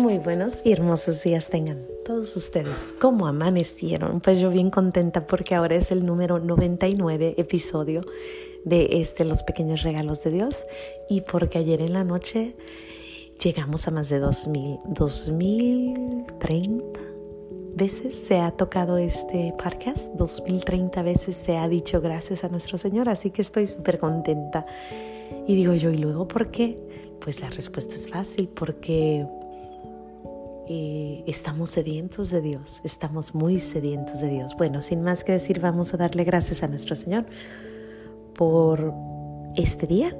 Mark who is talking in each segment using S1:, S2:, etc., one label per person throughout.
S1: Muy buenos y hermosos días tengan todos ustedes. ¿Cómo amanecieron? Pues yo bien contenta porque ahora es el número 99 episodio de este Los Pequeños Regalos de Dios y porque ayer en la noche llegamos a más de 2000, 2030 veces se ha tocado este podcast, 2030 veces se ha dicho gracias a nuestro Señor, así que estoy súper contenta. Y digo yo, ¿y luego por qué? Pues la respuesta es fácil, porque estamos sedientos de Dios, estamos muy sedientos de Dios. Bueno, sin más que decir, vamos a darle gracias a nuestro Señor por este día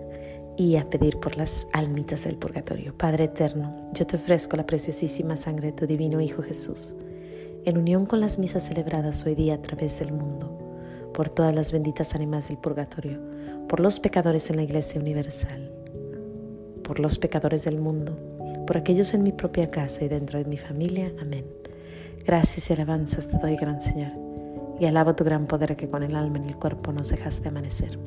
S1: y a pedir por las almitas del purgatorio. Padre eterno, yo te ofrezco la preciosísima sangre de tu divino Hijo Jesús, en unión con las misas celebradas hoy día a través del mundo, por todas las benditas ánimas del purgatorio, por los pecadores en la Iglesia Universal, por los pecadores del mundo, por aquellos en mi propia casa y dentro de mi familia. Amén. Gracias y alabanzas te doy, gran Señor, y alabo tu gran poder que con el alma en el cuerpo nos dejaste amanecer.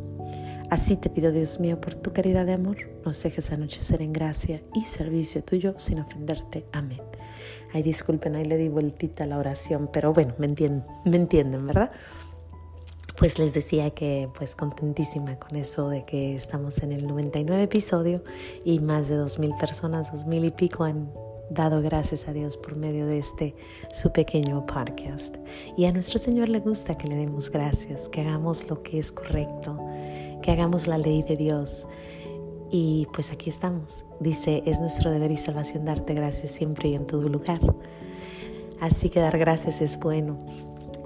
S1: Así te pido, Dios mío, por tu caridad de amor, nos dejes anochecer en gracia y servicio tuyo sin ofenderte. Amén. Ay, disculpen, ahí le di vueltita a la oración, pero bueno, me entienden, me entienden, ¿verdad? Pues les decía que pues contentísima con eso de que estamos en el 99 episodio y más de 2.000 personas, 2.000 y pico han dado gracias a Dios por medio de este su pequeño podcast. Y a nuestro Señor le gusta que le demos gracias, que hagamos lo que es correcto, que hagamos la ley de Dios. Y pues aquí estamos. Dice, es nuestro deber y salvación darte gracias siempre y en todo lugar. Así que dar gracias es bueno.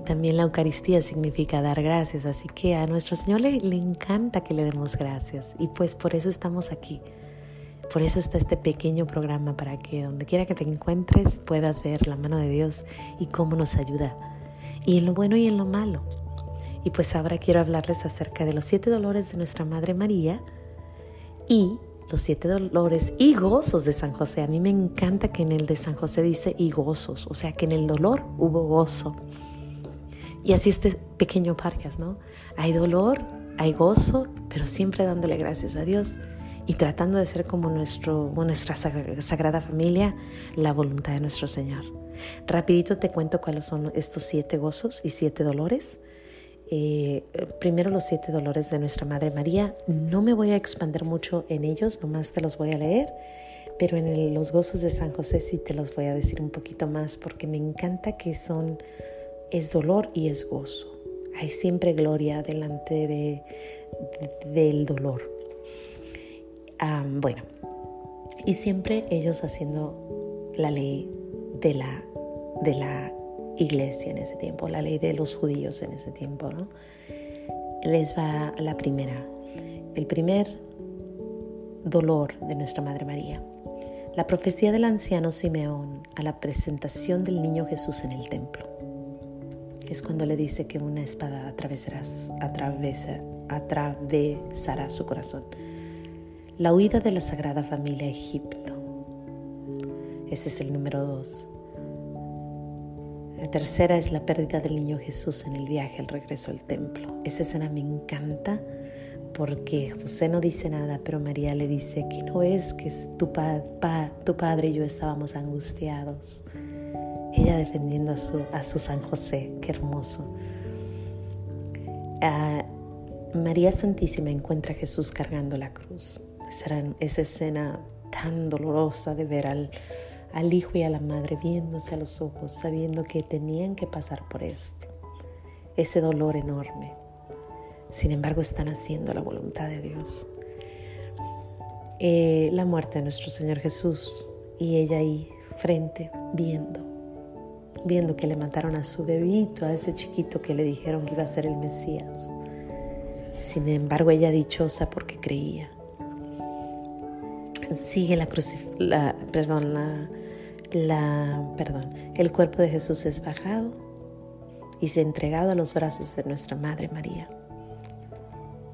S1: También la Eucaristía significa dar gracias, así que a nuestro Señor le, encanta que le demos gracias y pues por eso estamos aquí. Por eso está este pequeño programa para que donde quiera que te encuentres puedas ver la mano de Dios y cómo nos ayuda, y en lo bueno y en lo malo. Y pues ahora quiero hablarles acerca de los siete dolores de nuestra Madre María y los siete dolores y gozos de San José. A mí me encanta que en el de San José dice y gozos, o sea que en el dolor hubo gozo. Y así este pequeño podcast, ¿no? Hay dolor, hay gozo, pero siempre dándole gracias a Dios y tratando de ser como nuestro, nuestra sagrada familia, la voluntad de nuestro Señor. Rapidito te cuento cuáles son estos siete gozos y siete dolores. Eh, primero los siete dolores de nuestra Madre María. No me voy a expandir mucho en ellos, nomás te los voy a leer, pero en los gozos de San José sí te los voy a decir un poquito más porque me encanta que son es dolor y es gozo. Hay siempre gloria delante de, del dolor. bueno, y siempre ellos haciendo la ley de la, de la iglesia en ese tiempo, la ley de los judíos en ese tiempo, ¿no? Les va la primera, el primer dolor de nuestra Madre María. La profecía del anciano Simeón a la presentación del niño Jesús en el templo es cuando le dice que una espada atravesará, su corazón. La huida de la Sagrada Familia a Egipto. Ese es el número dos. La tercera es la pérdida del niño Jesús en el viaje al regreso al templo. Esa escena me encanta porque José no dice nada, pero María le dice que no es que tu padre y yo estábamos angustiados ella defendiendo a su, a su San José, qué hermoso. Ah, María Santísima encuentra a Jesús cargando la cruz. Esa, esa escena tan dolorosa de ver al, al hijo y a la madre viéndose a los ojos, sabiendo que tenían que pasar por esto. Ese dolor enorme. Sin embargo, están haciendo la voluntad de Dios. Eh, la muerte de nuestro Señor Jesús y ella ahí frente, viendo viendo que le mataron a su bebito, a ese chiquito que le dijeron que iba a ser el Mesías. Sin embargo, ella dichosa porque creía. Sigue la, la perdón, la, la, perdón, el cuerpo de Jesús es bajado y se ha entregado a los brazos de nuestra Madre María.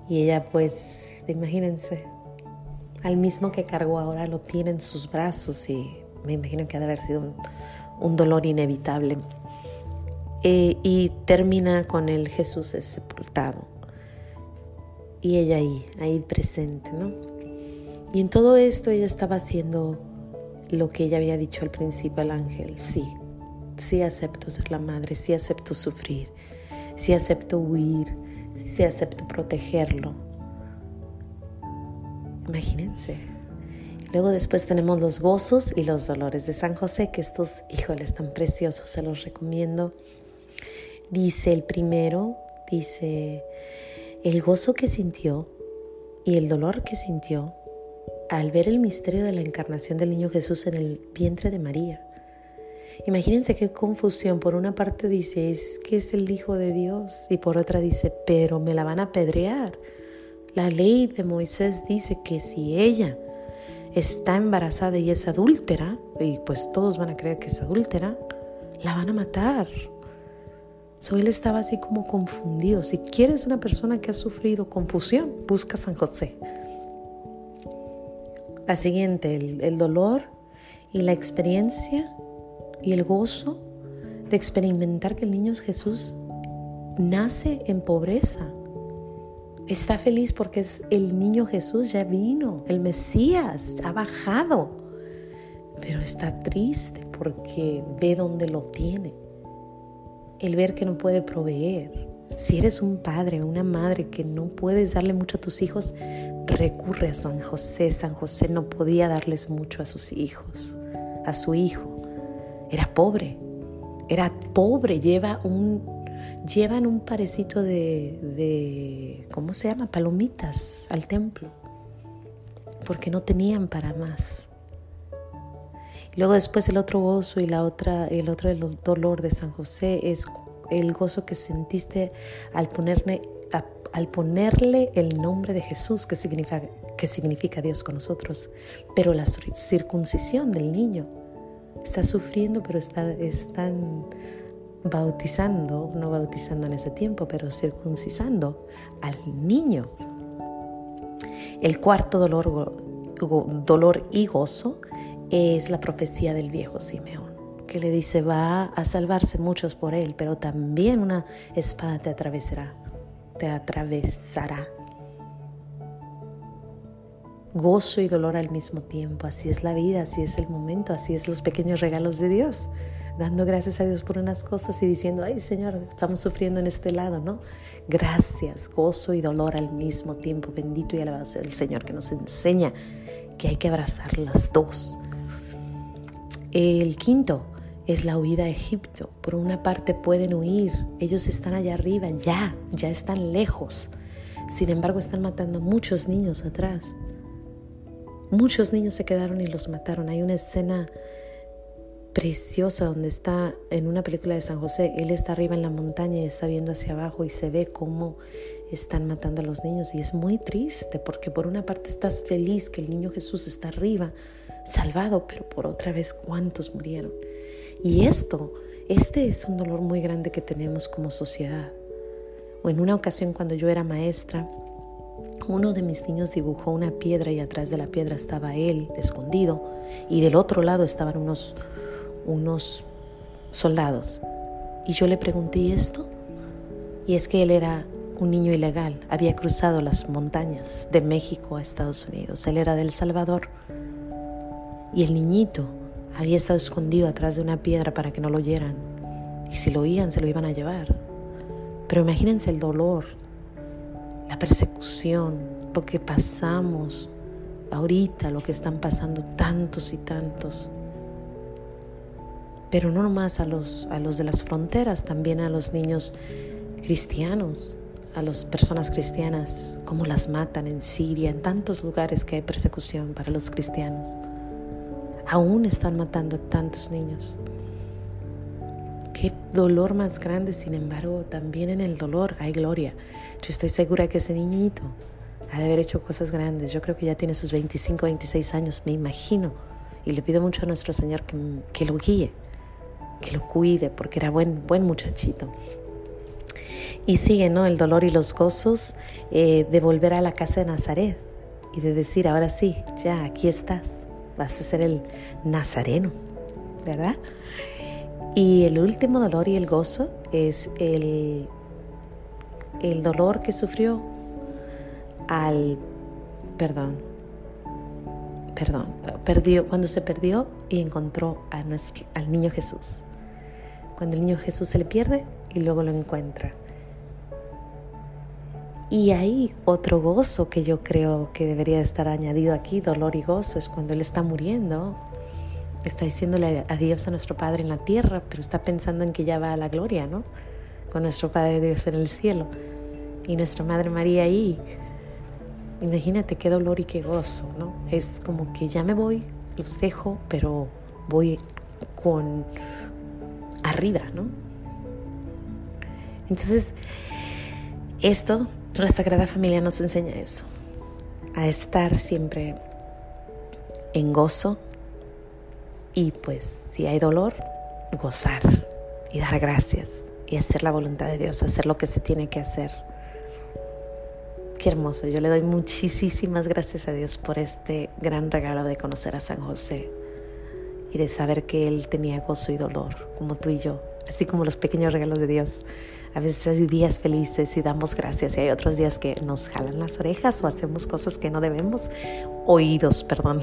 S1: Y ella pues, imagínense, al mismo que cargó ahora lo tiene en sus brazos y me imagino que ha de haber sido un, un dolor inevitable. Eh, y termina con el Jesús sepultado. Y ella ahí, ahí presente, ¿no? Y en todo esto ella estaba haciendo lo que ella había dicho al principio al ángel, sí, sí acepto ser la madre, sí acepto sufrir, sí acepto huir, sí acepto protegerlo. Imagínense. Luego después tenemos los gozos y los dolores de San José, que estos, híjoles, tan preciosos, se los recomiendo. Dice el primero, dice, el gozo que sintió y el dolor que sintió al ver el misterio de la encarnación del niño Jesús en el vientre de María. Imagínense qué confusión. Por una parte dice, es que es el Hijo de Dios y por otra dice, pero me la van a apedrear. La ley de Moisés dice que si ella está embarazada y es adúltera, y pues todos van a creer que es adúltera, la van a matar. So, él estaba así como confundido. Si quieres una persona que ha sufrido confusión, busca a San José. La siguiente, el, dolor y la experiencia y el gozo de experimentar que el niño Jesús nace en pobreza. Está feliz porque es el niño Jesús ya vino, el Mesías ha bajado, pero está triste porque ve dónde lo tiene. El ver que no puede proveer. Si eres un padre una madre que no puedes darle mucho a tus hijos, recurre a San José. San José no podía darles mucho a sus hijos, a su hijo. Era pobre, era pobre, lleva un, llevan un parecito de, de, ¿cómo se llama? Palomitas al templo, porque no tenían para más. Luego después el otro gozo y la otra, el otro dolor de San José es el gozo que sentiste al ponerle al ponerle el nombre de Jesús, que significa, que significa Dios con nosotros, pero la circuncisión del niño. Está sufriendo, pero está, están bautizando, no bautizando en ese tiempo, pero circuncisando al niño. El cuarto dolor, dolor y gozo es la profecía del viejo Simeón, que le dice, va a salvarse muchos por él, pero también una espada te atravesará te atravesará. Gozo y dolor al mismo tiempo. Así es la vida, así es el momento, así es los pequeños regalos de Dios. Dando gracias a Dios por unas cosas y diciendo, ay Señor, estamos sufriendo en este lado, ¿no? Gracias, gozo y dolor al mismo tiempo. Bendito y alabado sea el Señor que nos enseña que hay que abrazar las dos. El quinto, es la huida a Egipto. Por una parte pueden huir, ellos están allá arriba, ya, ya están lejos. Sin embargo, están matando muchos niños atrás. Muchos niños se quedaron y los mataron. Hay una escena preciosa donde está en una película de San José, él está arriba en la montaña y está viendo hacia abajo y se ve cómo están matando a los niños y es muy triste porque por una parte estás feliz que el niño Jesús está arriba, salvado, pero por otra vez cuántos murieron. Y esto, este es un dolor muy grande que tenemos como sociedad. O en una ocasión cuando yo era maestra, uno de mis niños dibujó una piedra y atrás de la piedra estaba él escondido y del otro lado estaban unos, unos soldados. Y yo le pregunté, ¿y esto? Y es que él era un niño ilegal, había cruzado las montañas de México a Estados Unidos, él era del Salvador. Y el niñito había estado escondido atrás de una piedra para que no lo oyeran. Y si lo oían, se lo iban a llevar. Pero imagínense el dolor, la persecución, lo que pasamos ahorita, lo que están pasando tantos y tantos. Pero no nomás a los, a los de las fronteras, también a los niños cristianos, a las personas cristianas, como las matan en Siria, en tantos lugares que hay persecución para los cristianos. Aún están matando a tantos niños. Qué dolor más grande, sin embargo, también en el dolor hay gloria. Yo estoy segura que ese niñito ha de haber hecho cosas grandes. Yo creo que ya tiene sus 25, 26 años, me imagino. Y le pido mucho a nuestro Señor que, lo guíe, que lo cuide, porque era buen, buen muchachito. Y sigue, ¿no? El dolor y los gozos eh, de volver a la casa de Nazaret y de decir, ahora sí, ya, aquí estás vas a ser el nazareno, ¿verdad? Y el último dolor y el gozo es el, el dolor que sufrió al, perdón, perdón, perdió, cuando se perdió y encontró al niño Jesús. Cuando el niño Jesús se le pierde y luego lo encuentra. Y ahí otro gozo que yo creo que debería estar añadido aquí, dolor y gozo, es cuando Él está muriendo, está diciéndole adiós a nuestro Padre en la tierra, pero está pensando en que ya va a la gloria, ¿no? Con nuestro Padre Dios en el cielo. Y nuestra Madre María ahí. Imagínate qué dolor y qué gozo, ¿no? Es como que ya me voy, los dejo, pero voy con arriba, ¿no? Entonces, esto la Sagrada Familia nos enseña eso, a estar siempre en gozo y pues si hay dolor, gozar y dar gracias y hacer la voluntad de Dios, hacer lo que se tiene que hacer. Qué hermoso, yo le doy muchísimas gracias a Dios por este gran regalo de conocer a San José y de saber que Él tenía gozo y dolor, como tú y yo, así como los pequeños regalos de Dios. A veces hay días felices y damos gracias y hay otros días que nos jalan las orejas o hacemos cosas que no debemos. Oídos, perdón.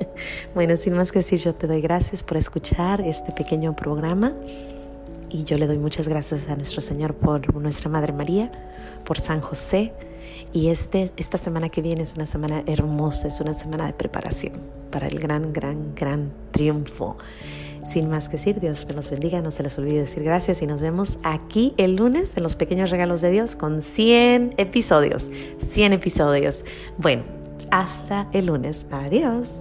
S1: bueno, sin más que decir, yo te doy gracias por escuchar este pequeño programa y yo le doy muchas gracias a nuestro Señor por nuestra Madre María, por San José. Y este, esta semana que viene es una semana hermosa, es una semana de preparación para el gran, gran, gran triunfo. Sin más que decir, Dios me los bendiga, no se les olvide decir gracias y nos vemos aquí el lunes en los pequeños regalos de Dios con 100 episodios, 100 episodios. Bueno, hasta el lunes. Adiós.